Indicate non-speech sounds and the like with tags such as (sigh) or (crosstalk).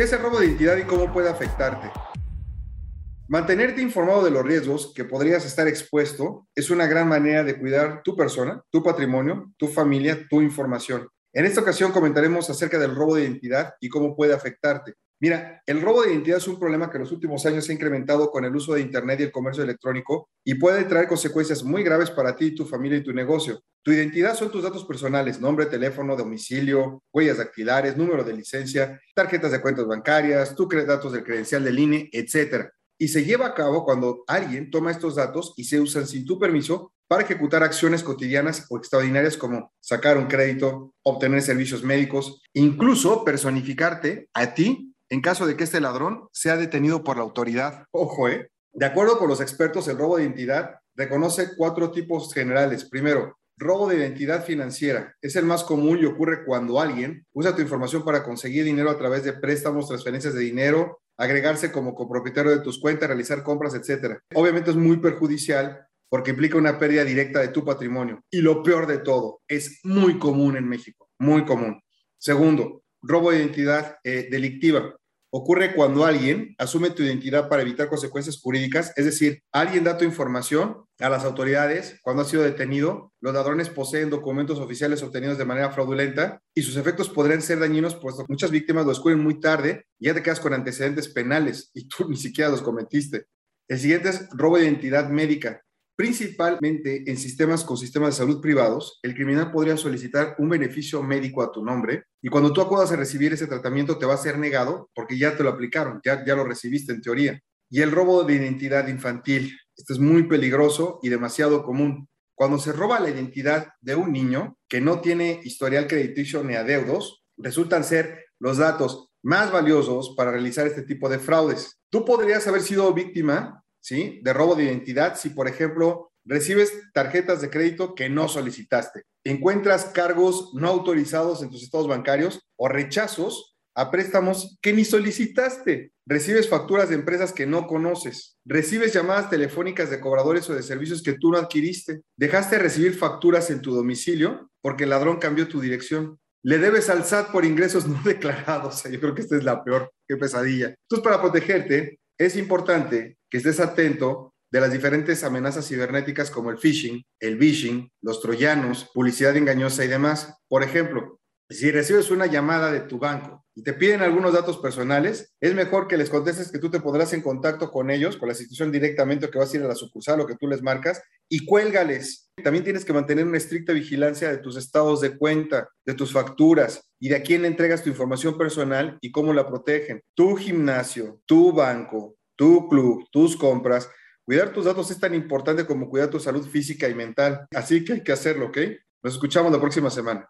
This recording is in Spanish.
¿Qué es el robo de identidad y cómo puede afectarte? Mantenerte informado de los riesgos que podrías estar expuesto es una gran manera de cuidar tu persona, tu patrimonio, tu familia, tu información. En esta ocasión comentaremos acerca del robo de identidad y cómo puede afectarte. Mira, el robo de identidad es un problema que en los últimos años se ha incrementado con el uso de Internet y el comercio electrónico y puede traer consecuencias muy graves para ti, tu familia y tu negocio. Tu identidad son tus datos personales, nombre, teléfono, domicilio, huellas dactilares, número de licencia, tarjetas de cuentas bancarias, tus datos del credencial del INE, etc. Y se lleva a cabo cuando alguien toma estos datos y se usan sin tu permiso para ejecutar acciones cotidianas o extraordinarias como sacar un crédito, obtener servicios médicos, incluso personificarte a ti en caso de que este ladrón sea detenido por la autoridad. Ojo, ¿eh? De acuerdo con los expertos, el robo de identidad reconoce cuatro tipos generales. Primero, robo de identidad financiera. Es el más común y ocurre cuando alguien usa tu información para conseguir dinero a través de préstamos, transferencias de dinero, agregarse como copropietario de tus cuentas, realizar compras, etc. Obviamente es muy perjudicial porque implica una pérdida directa de tu patrimonio. Y lo peor de todo, es muy común en México, muy común. Segundo, robo de identidad eh, delictiva ocurre cuando alguien asume tu identidad para evitar consecuencias jurídicas, es decir, alguien da tu información a las autoridades cuando ha sido detenido, los ladrones poseen documentos oficiales obtenidos de manera fraudulenta y sus efectos podrían ser dañinos, puesto que muchas víctimas lo descubren muy tarde y ya te quedas con antecedentes penales y tú (laughs) ni siquiera los cometiste. El siguiente es robo de identidad médica. Principalmente en sistemas con sistemas de salud privados, el criminal podría solicitar un beneficio médico a tu nombre y cuando tú acudas a recibir ese tratamiento te va a ser negado porque ya te lo aplicaron, ya, ya lo recibiste en teoría. Y el robo de identidad infantil, esto es muy peligroso y demasiado común. Cuando se roba la identidad de un niño que no tiene historial crediticio ni adeudos, resultan ser los datos más valiosos para realizar este tipo de fraudes. Tú podrías haber sido víctima ¿sí? De robo de identidad si, por ejemplo, recibes tarjetas de crédito que no solicitaste, encuentras cargos no autorizados en tus estados bancarios o rechazos a préstamos que ni solicitaste, recibes facturas de empresas que no conoces, recibes llamadas telefónicas de cobradores o de servicios que tú no adquiriste, dejaste de recibir facturas en tu domicilio porque el ladrón cambió tu dirección. Le debes al SAT por ingresos (laughs) no declarados. Yo creo que esta es la peor, qué pesadilla. Entonces, para protegerte, es importante que estés atento de las diferentes amenazas cibernéticas como el phishing, el vishing, los troyanos, publicidad engañosa y demás. Por ejemplo, si recibes una llamada de tu banco y te piden algunos datos personales, es mejor que les contestes que tú te pondrás en contacto con ellos, con la institución directamente o que vas a ir a la sucursal o que tú les marcas y cuélgales. También tienes que mantener una estricta vigilancia de tus estados de cuenta, de tus facturas, y de a quién entregas tu información personal y cómo la protegen. Tu gimnasio, tu banco, tu club, tus compras. Cuidar tus datos es tan importante como cuidar tu salud física y mental. Así que hay que hacerlo, ¿ok? Nos escuchamos la próxima semana.